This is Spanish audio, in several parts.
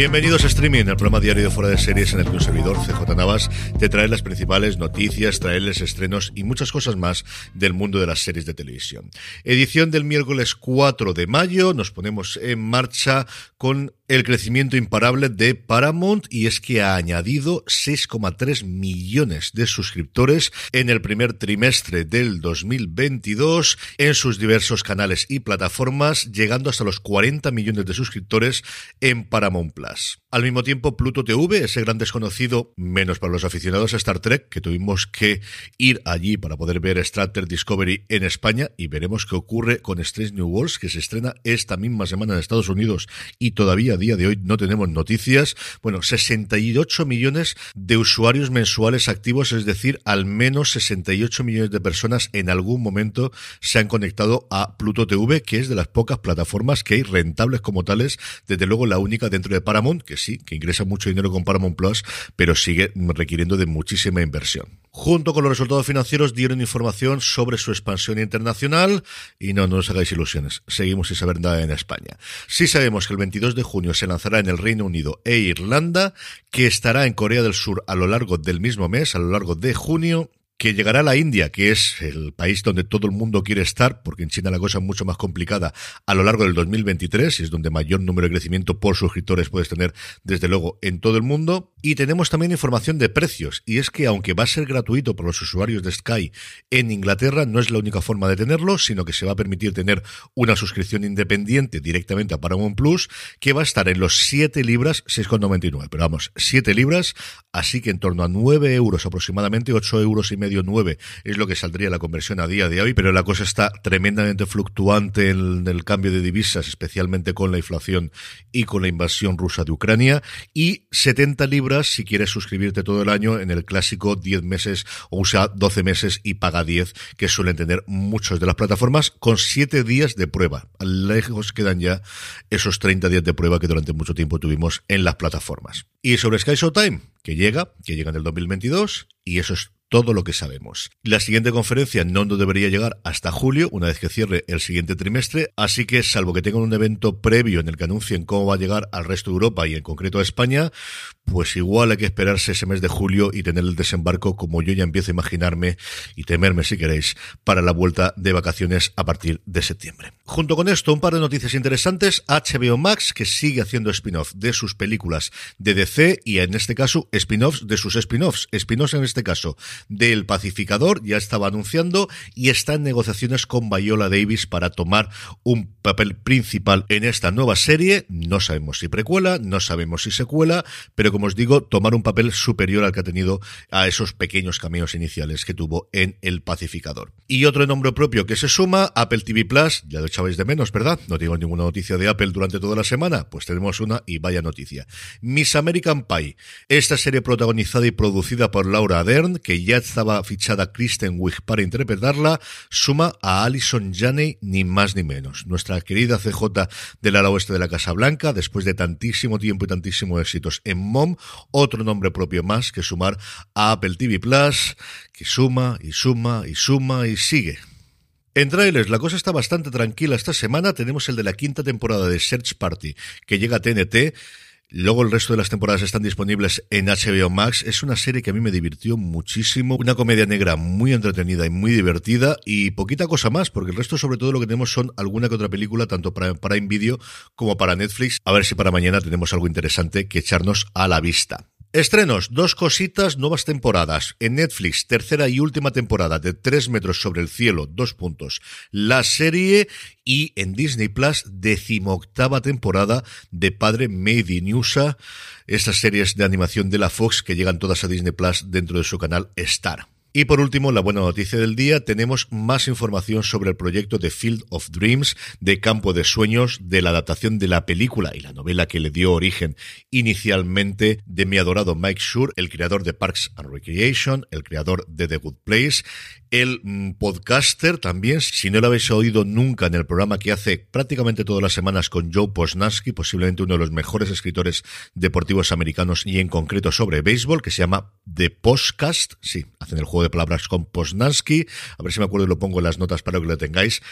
Bienvenidos a Streaming, el programa diario de fuera de series en el que un servidor, CJ Navas, te trae las principales noticias, traerles estrenos y muchas cosas más del mundo de las series de televisión. Edición del miércoles 4 de mayo, nos ponemos en marcha con el crecimiento imparable de Paramount y es que ha añadido 6,3 millones de suscriptores en el primer trimestre del 2022 en sus diversos canales y plataformas, llegando hasta los 40 millones de suscriptores en Paramount Plus. us. Al mismo tiempo, Pluto TV, ese gran desconocido, menos para los aficionados a Star Trek, que tuvimos que ir allí para poder ver Star Trek Discovery en España y veremos qué ocurre con Strange New Worlds, que se estrena esta misma semana en Estados Unidos y todavía día de hoy no tenemos noticias. Bueno, 68 millones de usuarios mensuales activos, es decir, al menos 68 millones de personas en algún momento se han conectado a Pluto TV, que es de las pocas plataformas que hay rentables como tales, desde luego la única dentro de Paramount, que sí, que ingresa mucho dinero con Paramount Plus, pero sigue requiriendo de muchísima inversión. Junto con los resultados financieros dieron información sobre su expansión internacional y no, no os hagáis ilusiones, seguimos sin saber nada en España. Sí sabemos que el 22 de junio se lanzará en el Reino Unido e Irlanda, que estará en Corea del Sur a lo largo del mismo mes, a lo largo de junio, que llegará a la India, que es el país donde todo el mundo quiere estar, porque en China la cosa es mucho más complicada, a lo largo del 2023, y es donde mayor número de crecimiento por suscriptores puedes tener, desde luego, en todo el mundo. Y tenemos también información de precios, y es que aunque va a ser gratuito para los usuarios de Sky en Inglaterra, no es la única forma de tenerlo, sino que se va a permitir tener una suscripción independiente directamente a Paramount Plus, que va a estar en los 7 libras, 6,99, pero vamos, 7 libras, así que en torno a 9 euros aproximadamente, 8 euros y medio 9 es lo que saldría la conversión a día de hoy, pero la cosa está tremendamente fluctuante en el cambio de divisas, especialmente con la inflación y con la invasión rusa de Ucrania, y 70 libras si quieres suscribirte todo el año en el clásico 10 meses o usa 12 meses y paga 10, que suelen tener muchos de las plataformas, con 7 días de prueba. Lejos quedan ya esos 30 días de prueba que durante mucho tiempo tuvimos en las plataformas. Y sobre Sky Showtime, que llega, que llega en el 2022, y eso es todo lo que sabemos. La siguiente conferencia no debería llegar hasta julio, una vez que cierre el siguiente trimestre, así que salvo que tengan un evento previo en el que anuncien cómo va a llegar al resto de Europa y en concreto a España, pues igual hay que esperarse ese mes de julio y tener el desembarco como yo ya empiezo a imaginarme y temerme si queréis para la vuelta de vacaciones a partir de septiembre. Junto con esto, un par de noticias interesantes. HBO Max, que sigue haciendo spin-off de sus películas de DC y en este caso spin-offs de sus spin-offs. Spin-offs en este caso del Pacificador, ya estaba anunciando y está en negociaciones con Viola Davis para tomar un papel principal en esta nueva serie. No sabemos si precuela, no sabemos si secuela, pero como os digo, tomar un papel superior al que ha tenido a esos pequeños cameos iniciales que tuvo en El Pacificador. Y otro nombre propio que se suma, Apple TV Plus, ya lo echabais de menos, ¿verdad? No tengo ninguna noticia de Apple durante toda la semana, pues tenemos una y vaya noticia. Miss American Pie, esta serie protagonizada y producida por Laura Dern, que ya estaba fichada Kristen Wiig para interpretarla, suma a Alison Janney ni más ni menos. Nuestra querida CJ del ala oeste de la Casa Blanca, después de tantísimo tiempo y tantísimos éxitos en Mom, otro nombre propio más que sumar a Apple TV Plus, que suma y suma y suma y sigue. En trailers, la cosa está bastante tranquila esta semana. Tenemos el de la quinta temporada de Search Party, que llega a TNT Luego el resto de las temporadas están disponibles en HBO Max. Es una serie que a mí me divirtió muchísimo. Una comedia negra muy entretenida y muy divertida y poquita cosa más, porque el resto sobre todo lo que tenemos son alguna que otra película, tanto para Prime Video como para Netflix. A ver si para mañana tenemos algo interesante que echarnos a la vista. Estrenos, dos cositas, nuevas temporadas. En Netflix, tercera y última temporada de Tres metros sobre el cielo, dos puntos. La serie y en Disney Plus, decimoctava temporada de Padre Made in USA, estas series de animación de la Fox que llegan todas a Disney Plus dentro de su canal Star. Y por último, la buena noticia del día, tenemos más información sobre el proyecto de Field of Dreams, de Campo de Sueños, de la adaptación de la película y la novela que le dio origen inicialmente de mi adorado Mike Schur, el creador de Parks and Recreation, el creador de The Good Place, el mm, podcaster también, si no lo habéis oído nunca en el programa que hace prácticamente todas las semanas con Joe Posnansky, posiblemente uno de los mejores escritores deportivos americanos y en concreto sobre béisbol, que se llama The Postcast, sí, hacen el juego de palabras con Posnansky. A ver si me acuerdo y lo pongo en las notas para que lo tengáis.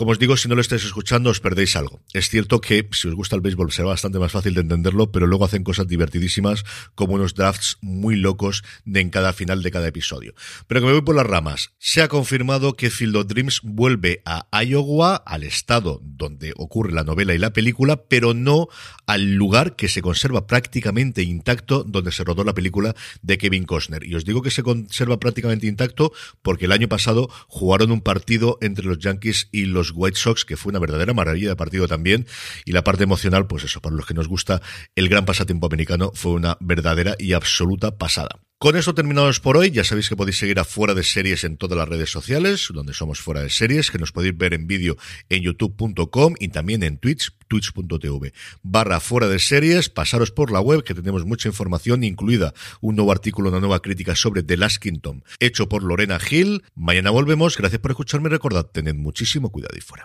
Como os digo, si no lo estáis escuchando, os perdéis algo. Es cierto que si os gusta el béisbol será bastante más fácil de entenderlo, pero luego hacen cosas divertidísimas, como unos drafts muy locos en cada final de cada episodio. Pero que me voy por las ramas. Se ha confirmado que Field of Dreams vuelve a Iowa, al estado donde ocurre la novela y la película, pero no al lugar que se conserva prácticamente intacto donde se rodó la película de Kevin Costner. Y os digo que se conserva prácticamente intacto porque el año pasado jugaron un partido entre los Yankees y los White Sox, que fue una verdadera maravilla de partido también. Y la parte emocional, pues eso, para los que nos gusta el gran pasatiempo americano, fue una verdadera y absoluta pasada. Con eso terminamos por hoy. Ya sabéis que podéis seguir a Fuera de Series en todas las redes sociales, donde somos Fuera de Series, que nos podéis ver en vídeo en youtube.com y también en Twitch, twitch.tv. Barra Fuera de Series, pasaros por la web, que tenemos mucha información, incluida un nuevo artículo, una nueva crítica sobre The Last Kingdom, hecho por Lorena Hill. Mañana volvemos. Gracias por escucharme. Recordad, tened muchísimo cuidado y fuera.